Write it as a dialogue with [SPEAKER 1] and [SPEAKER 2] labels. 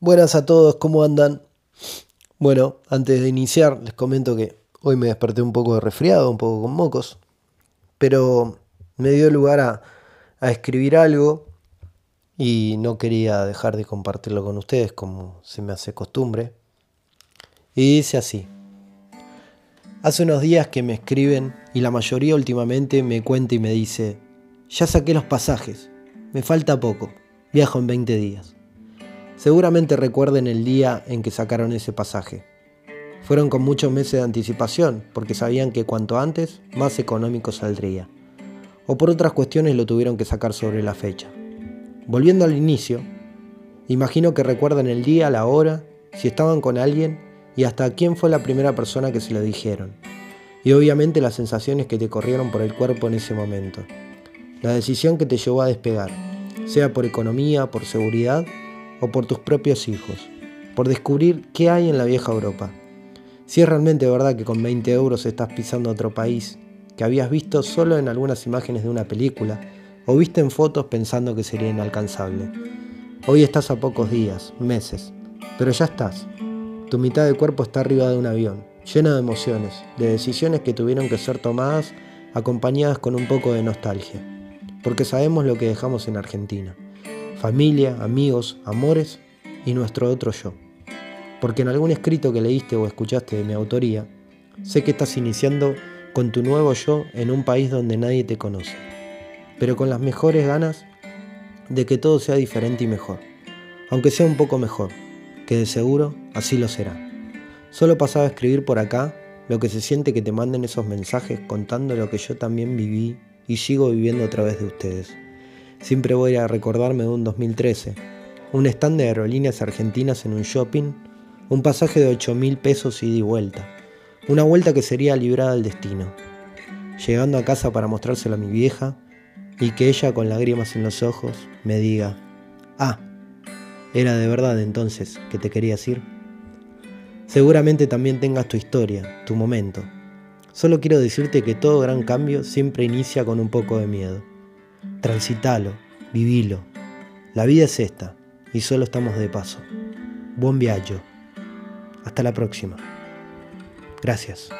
[SPEAKER 1] Buenas a todos, ¿cómo andan? Bueno, antes de iniciar les comento que hoy me desperté un poco de resfriado, un poco con mocos, pero me dio lugar a, a escribir algo y no quería dejar de compartirlo con ustedes como se me hace costumbre. Y dice así. Hace unos días que me escriben y la mayoría últimamente me cuenta y me dice, ya saqué los pasajes, me falta poco, viajo en 20 días. Seguramente recuerden el día en que sacaron ese pasaje. Fueron con muchos meses de anticipación, porque sabían que cuanto antes, más económico saldría. O por otras cuestiones lo tuvieron que sacar sobre la fecha. Volviendo al inicio, imagino que recuerdan el día, la hora, si estaban con alguien y hasta quién fue la primera persona que se lo dijeron. Y obviamente las sensaciones que te corrieron por el cuerpo en ese momento. La decisión que te llevó a despegar, sea por economía, por seguridad o por tus propios hijos, por descubrir qué hay en la vieja Europa. Si es realmente verdad que con 20 euros estás pisando otro país, que habías visto solo en algunas imágenes de una película, o viste en fotos pensando que sería inalcanzable. Hoy estás a pocos días, meses, pero ya estás. Tu mitad del cuerpo está arriba de un avión, lleno de emociones, de decisiones que tuvieron que ser tomadas acompañadas con un poco de nostalgia, porque sabemos lo que dejamos en Argentina familia, amigos, amores y nuestro otro yo. Porque en algún escrito que leíste o escuchaste de mi autoría, sé que estás iniciando con tu nuevo yo en un país donde nadie te conoce, pero con las mejores ganas de que todo sea diferente y mejor, aunque sea un poco mejor, que de seguro así lo será. Solo pasaba a escribir por acá lo que se siente que te manden esos mensajes contando lo que yo también viví y sigo viviendo a través de ustedes. Siempre voy a recordarme de un 2013, un stand de aerolíneas argentinas en un shopping, un pasaje de 8 mil pesos ida y vuelta, una vuelta que sería librada al destino, llegando a casa para mostrárselo a mi vieja y que ella con lágrimas en los ojos me diga, ah, era de verdad entonces que te querías ir. Seguramente también tengas tu historia, tu momento. Solo quiero decirte que todo gran cambio siempre inicia con un poco de miedo. Transitalo, vivilo. La vida es esta y solo estamos de paso. Buen viaje. Hasta la próxima. Gracias.